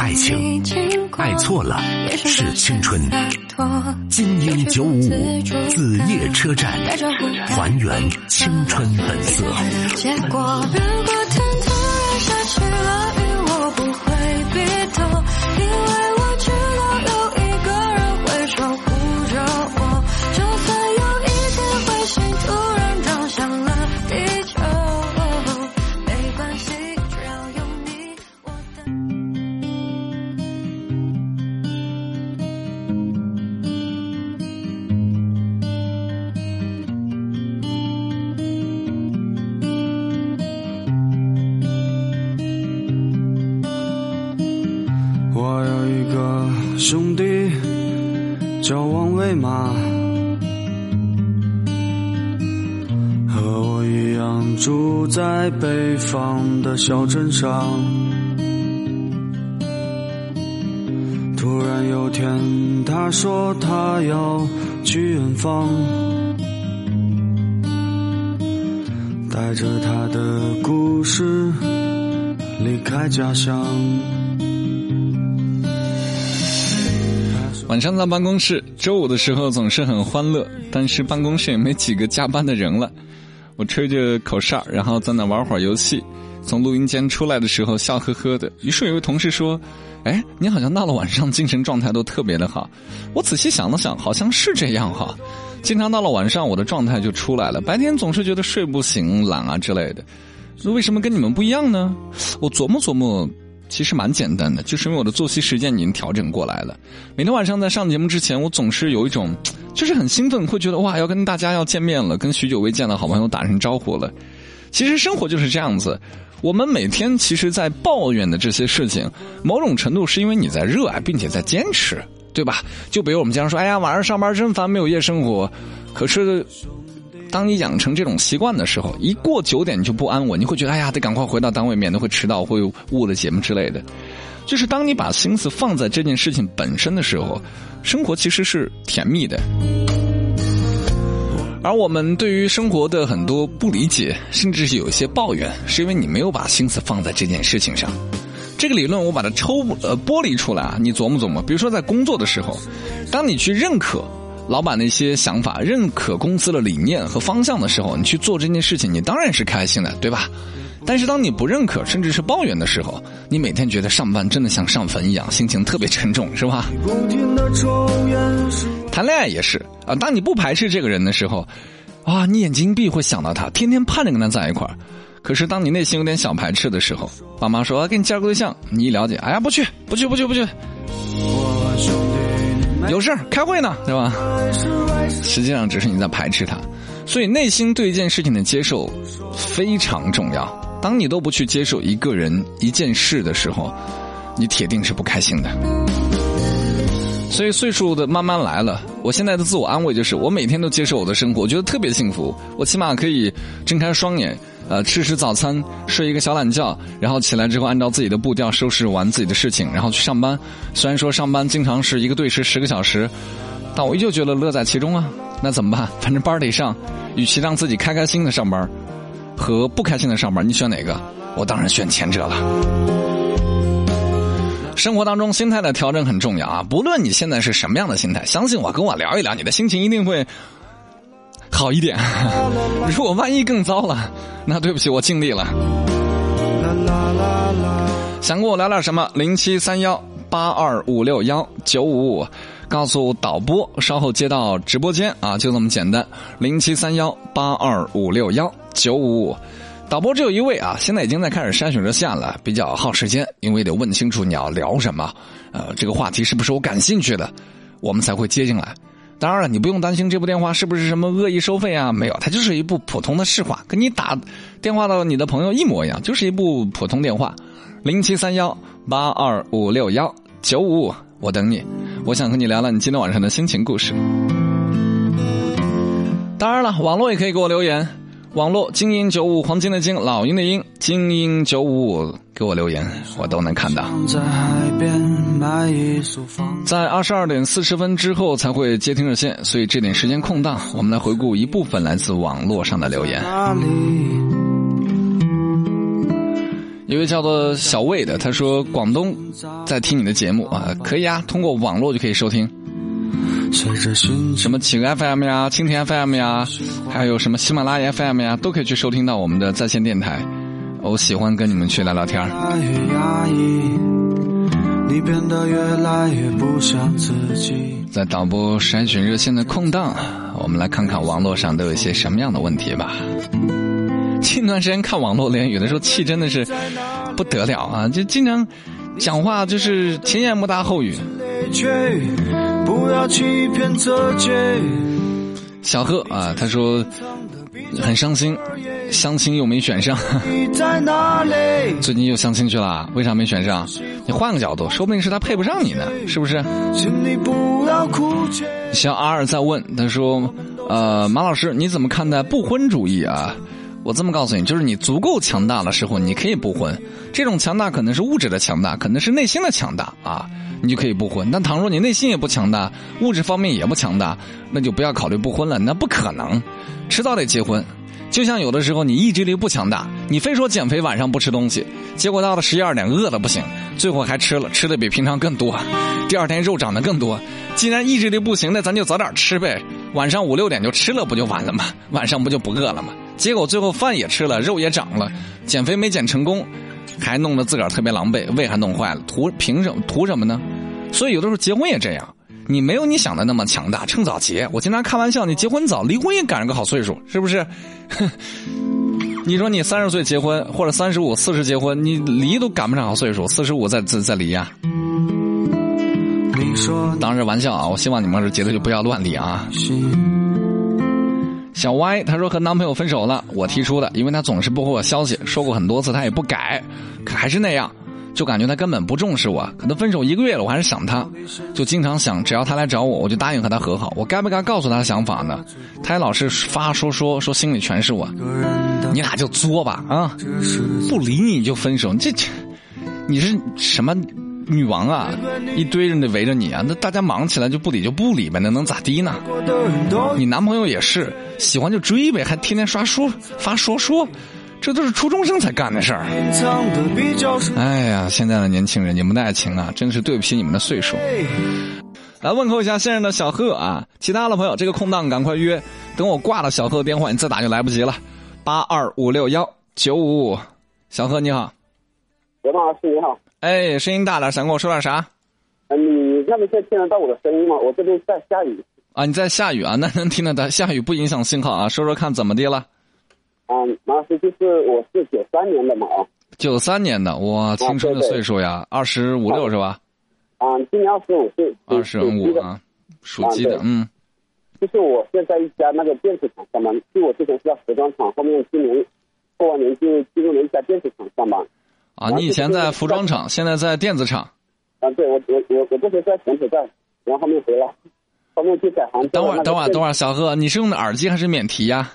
爱情，爱错了是青春。精英九五五子夜车站，还原青春本色。兄在北方的小镇上。突然有天，他说他要去远方，带着他的故事离开家乡。晚上在办公室，周五的时候总是很欢乐，但是办公室也没几个加班的人了。我吹着口哨，然后在那玩会儿游戏。从录音间出来的时候，笑呵呵的。于是有位同事说：“哎，你好像到了晚上精神状态都特别的好。”我仔细想了想，好像是这样哈。经常到了晚上，我的状态就出来了。白天总是觉得睡不醒、懒啊之类的。那为什么跟你们不一样呢？我琢磨琢磨。其实蛮简单的，就是因为我的作息时间已经调整过来了。每天晚上在上节目之前，我总是有一种，就是很兴奋，会觉得哇，要跟大家要见面了，跟许久未见的好朋友打声招呼了。其实生活就是这样子，我们每天其实，在抱怨的这些事情，某种程度是因为你在热爱，并且在坚持，对吧？就比如我们经常说，哎呀，晚上上班真烦，没有夜生活。可是。当你养成这种习惯的时候，一过九点你就不安稳，你会觉得哎呀，得赶快回到单位，免得会迟到、会误了节目之类的。就是当你把心思放在这件事情本身的时候，生活其实是甜蜜的。而我们对于生活的很多不理解，甚至是有一些抱怨，是因为你没有把心思放在这件事情上。这个理论我把它抽呃剥离出来啊，你琢磨琢磨。比如说在工作的时候，当你去认可。老板的一些想法，认可公司的理念和方向的时候，你去做这件事情，你当然是开心的，对吧？但是当你不认可，甚至是抱怨的时候，你每天觉得上班真的像上坟一样，心情特别沉重，是吧？谈恋爱也是啊，当你不排斥这个人的时候，啊，你眼睛一闭会想到他，天天盼着跟他在一块儿。可是当你内心有点小排斥的时候，爸妈说给你介绍个对象，你一了解，哎呀，不去，不去，不去，不去。有事儿开会呢，对吧？实际上只是你在排斥他，所以内心对一件事情的接受非常重要。当你都不去接受一个人、一件事的时候，你铁定是不开心的。所以岁数的慢慢来了，我现在的自我安慰就是，我每天都接受我的生活，我觉得特别幸福。我起码可以睁开双眼。呃，吃吃早餐，睡一个小懒觉，然后起来之后按照自己的步调收拾完自己的事情，然后去上班。虽然说上班经常是一个对时十个小时，但我依旧觉得乐在其中啊。那怎么办？反正班得上，与其让自己开开心的上班，和不开心的上班，你选哪个？我当然选前者了。生活当中心态的调整很重要啊！不论你现在是什么样的心态，相信我，跟我聊一聊，你的心情一定会。好一点，如果万一更糟了，那对不起，我尽力了。想跟我聊点什么？零七三幺八二五六幺九五五，告诉导播，稍后接到直播间啊，就这么简单。零七三幺八二五六幺九五五，导播只有一位啊，现在已经在开始筛选热线了，比较耗时间，因为得问清楚你要聊什么，呃，这个话题是不是我感兴趣的，我们才会接进来。当然了，你不用担心这部电话是不是什么恶意收费啊？没有，它就是一部普通的市话，跟你打电话到你的朋友一模一样，就是一部普通电话，零七三幺八二五六幺九五五，我等你。我想和你聊聊你今天晚上的心情故事。当然了，网络也可以给我留言。网络精英九五黄金的金老鹰的鹰精英九五五给我留言，我都能看到。在二十二点四十分之后才会接听热线，所以这点时间空档，我们来回顾一部分来自网络上的留言。一位叫做小魏的，他说广东在听你的节目啊，可以啊，通过网络就可以收听。什么企鹅 FM 呀、蜻蜓 FM 呀，还有什么喜马拉雅 FM 呀，都可以去收听到我们的在线电台。我喜欢跟你们去聊聊天在导播筛选热线的空档，我们来看看网络上都有一些什么样的问题吧。近段时间看网络连有的时候气真的是不得了啊！就经常讲话就是前言不搭后语。小贺啊，他说很伤心，相亲又没选上。最近又相亲去了，为啥没选上？你换个角度，说不定是他配不上你呢，是不是？小阿尔在问，他说：“呃，马老师，你怎么看待不婚主义啊？”我这么告诉你，就是你足够强大的时候，你可以不婚。这种强大可能是物质的强大，可能是内心的强大啊，你就可以不婚。但倘若你内心也不强大，物质方面也不强大，那就不要考虑不婚了。那不可能，迟早得结婚。就像有的时候你意志力不强大，你非说减肥晚上不吃东西，结果到了十一二点饿的不行，最后还吃了，吃的比平常更多，第二天肉长得更多。既然意志力不行，那咱就早点吃呗，晚上五六点就吃了不就完了吗？晚上不就不饿了吗？结果最后饭也吃了，肉也长了，减肥没减成功，还弄得自个儿特别狼狈，胃还弄坏了，图凭什么？图什么呢？所以有的时候结婚也这样，你没有你想的那么强大，趁早结。我经常开玩笑，你结婚早，离婚也赶上个好岁数，是不是？你说你三十岁结婚，或者三十五、四十结婚，你离都赶不上好岁数，四十五再再再离呀？当然玩笑啊，我希望你们是结的就不要乱离啊。小歪他说和男朋友分手了，我提出的，因为他总是不回我消息，说过很多次他也不改，可还是那样，就感觉他根本不重视我。可能分手一个月了，我还是想他，就经常想，只要他来找我，我就答应和他和好。我该不该告诉他想法呢？他也老是发说说说心里全是我，你俩就作吧啊！不理你就分手，这这你是什么？女王啊，一堆人得围着你啊！那大家忙起来就不理就不理呗，那能咋地呢？你男朋友也是喜欢就追呗，还天天刷说发说说，这都是初中生才干的事儿。哎呀，现在的年轻人，你们的爱情啊，真是对不起你们的岁数。来问候一下现任的小贺啊，其他的朋友这个空档赶快约，等我挂了小贺的电话，你再打就来不及了。八二五六幺九五五，小贺你好。刘老师你好。哎，声音大点，想跟我说点啥？嗯，你那边现在听得到我的声音吗？我这边在下雨。啊，你在下雨啊？那能听得到？下雨不影响信号啊？说说看怎么的了？嗯，马老师，就是我是九三年的嘛啊。九三年的，哇，青春的岁数呀，二十五六是吧？啊，今年二十五岁。二十五啊，属鸡的，嗯。就是我现在一家那个电子厂上班，就我之前是在服装厂，后面今年过完年就进入了一家电子厂上班。啊，你以前在服装厂，现在在电子厂。啊，对，我我我我之前在柬埔寨，然后后面回来，后面去改行。等会儿，等会儿，等会儿，小贺，你是用的耳机还是免提呀？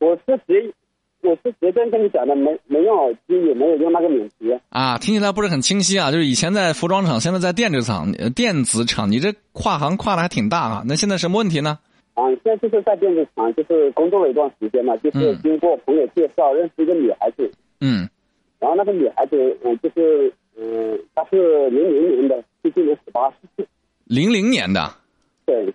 我是直，我是直接跟你讲的，没没用耳机，也没有用那个免提。啊，听起来不是很清晰啊，就是以前在服装厂，现在在电子厂，电子厂，你这跨行跨的还挺大啊。那现在什么问题呢？啊，现在就是在电子厂，就是工作了一段时间嘛，就是经过朋友介绍认识一个女孩子。嗯。然后那个女孩子，嗯，就是，嗯，她是零零年的，就今年十八岁。零零年的。对。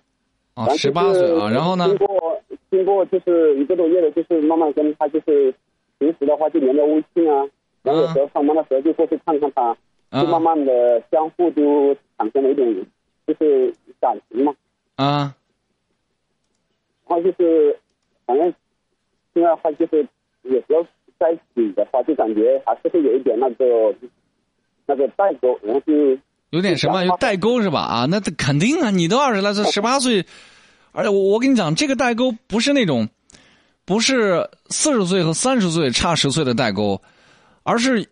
啊，十八岁啊，然后呢？经过经过就是一个多月的，就是慢慢跟他就是平时的话就连着微信啊，然后有时候上班的时候就过去看看他，就慢慢的相互就产生了一点就是感情嘛。啊。然后就是，反正现在话就是有时候。在一起的话，就感觉还是会有一点那个那个代沟，然后就有点什么有代沟是吧？啊，那肯定啊，你都二十来岁，十八岁，而且我我跟你讲，这个代沟不是那种，不是四十岁和三十岁差十岁的代沟，而是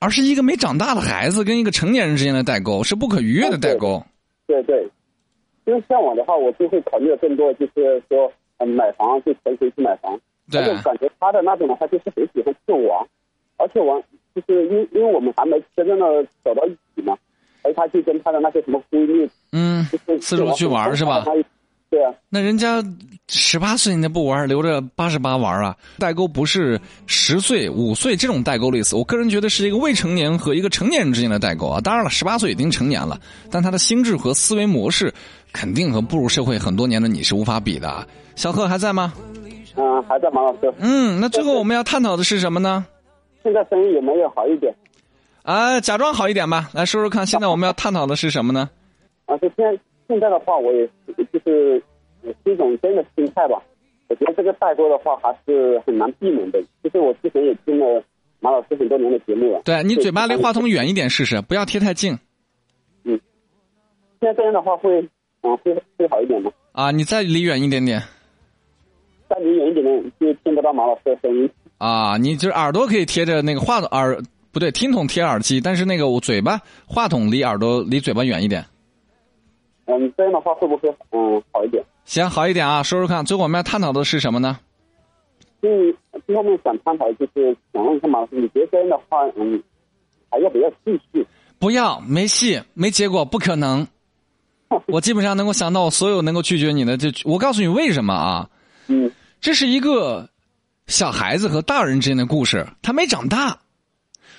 而是一个没长大的孩子跟一个成年人之间的代沟，是不可逾越的代沟。对对，因为像我的话，我就会考虑的更多，就是说，嗯，买房就存钱去买房。对，感觉他的那种的话，就是很喜欢去玩，而且玩就是因因为我们还没真正的走到一起嘛，而他就跟他的那些什么闺蜜，嗯，四处去玩是吧？对对啊。那人家十八岁你不玩，留着八十八玩啊？代沟不是十岁、五岁这种代沟类似，我个人觉得是一个未成年和一个成年人之间的代沟啊。当然了，十八岁已经成年了，但他的心智和思维模式肯定和步入社会很多年的你是无法比的。小贺还在吗？嗯，还在，马老师。嗯，那最后我们要探讨的是什么呢？现在生意有没有好一点？啊，假装好一点吧，来说说看。现在我们要探讨的是什么呢？啊，就现现在的话，我也就是也是一种真的心态吧。我觉得这个代沟的话，还是很难避免的。其实我之前也听了马老师很多年的节目了。对你嘴巴离话筒远一点试试，不要贴太近。嗯，现在这样的话会，嗯，会会好一点吗？啊，你再离远一点点。再离远一点点，就听不到马老师的声音。啊，你就是耳朵可以贴着那个话筒耳，不对，听筒贴耳机，但是那个我嘴巴话筒离耳朵离嘴巴远一点。嗯，这样的话会不会嗯好一点？行，好一点啊，说说看。最后我们要探讨的是什么呢？嗯，最后面想探讨就是想问一下马老师，你觉得这样的话，嗯，还要不要继续？不要，没戏，没结果，不可能。我基本上能够想到所有能够拒绝你的，就我告诉你为什么啊？嗯，这是一个小孩子和大人之间的故事，他没长大。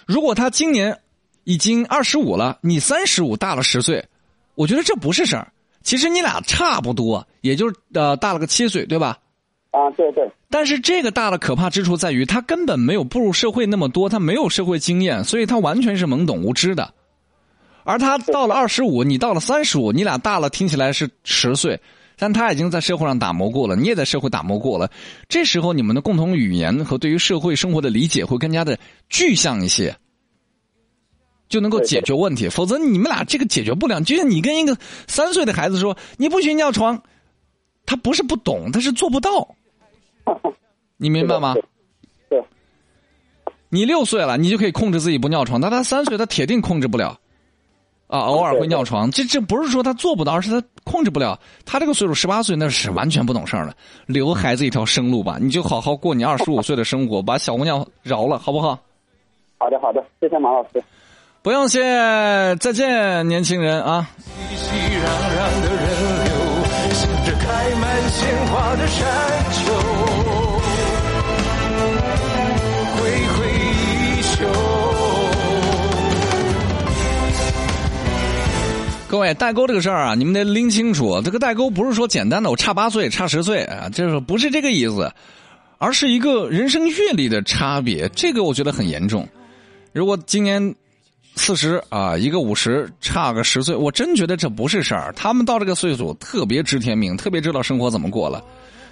如果他今年已经二十五了，你三十五，大了十岁。我觉得这不是事儿，其实你俩差不多，也就是呃大了个七岁，对吧？啊，对对。但是这个大的可怕之处在于，他根本没有步入社会那么多，他没有社会经验，所以他完全是懵懂无知的。而他到了二十五，你到了三十五，你俩大了，听起来是十岁，但他已经在社会上打磨过了，你也在社会打磨过了。这时候你们的共同语言和对于社会生活的理解会更加的具象一些。就能够解决问题，否则你们俩这个解决不了。就像你跟一个三岁的孩子说你不许尿床，他不是不懂，他是做不到。你明白吗？对。你六岁了，你就可以控制自己不尿床，但他三岁，他铁定控制不了。啊，偶尔会尿床，这这不是说他做不到，而是他控制不了。他这个岁数十八岁，那是完全不懂事儿了。留孩子一条生路吧，你就好好过你二十五岁的生活，把小姑娘饶了，好不好？好的，好的，谢谢马老师。不用谢，再见，年轻人啊！熙熙攘攘的人流，向着开满鲜花的山丘，挥挥衣袖。各位，代沟这个事儿啊，你们得拎清楚。这个代沟不是说简单的我差八岁、差十岁啊，就是不是这个意思，而是一个人生阅历的差别。这个我觉得很严重。如果今年。四十啊，一个五十，差个十岁，我真觉得这不是事儿。他们到这个岁数特别知天命，特别知道生活怎么过了。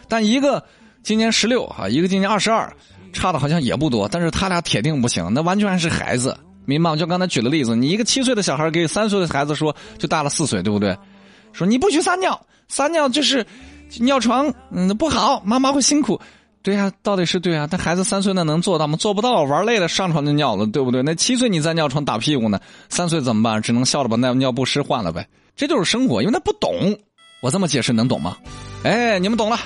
但一个今年十六啊，一个今年二十二，差的好像也不多。但是他俩铁定不行，那完全还是孩子，明白吗？就刚才举的例子，你一个七岁的小孩给三岁的孩子说，就大了四岁，对不对？说你不许撒尿，撒尿就是尿床，嗯，不好，妈妈会辛苦。对呀，到底是对啊，但孩子三岁那能做到吗？做不到，玩累了上床就尿了，对不对？那七岁你在尿床打屁股呢，三岁怎么办？只能笑着把那尿不湿换了呗。这就是生活，因为他不懂。我这么解释能懂吗？哎，你们懂了。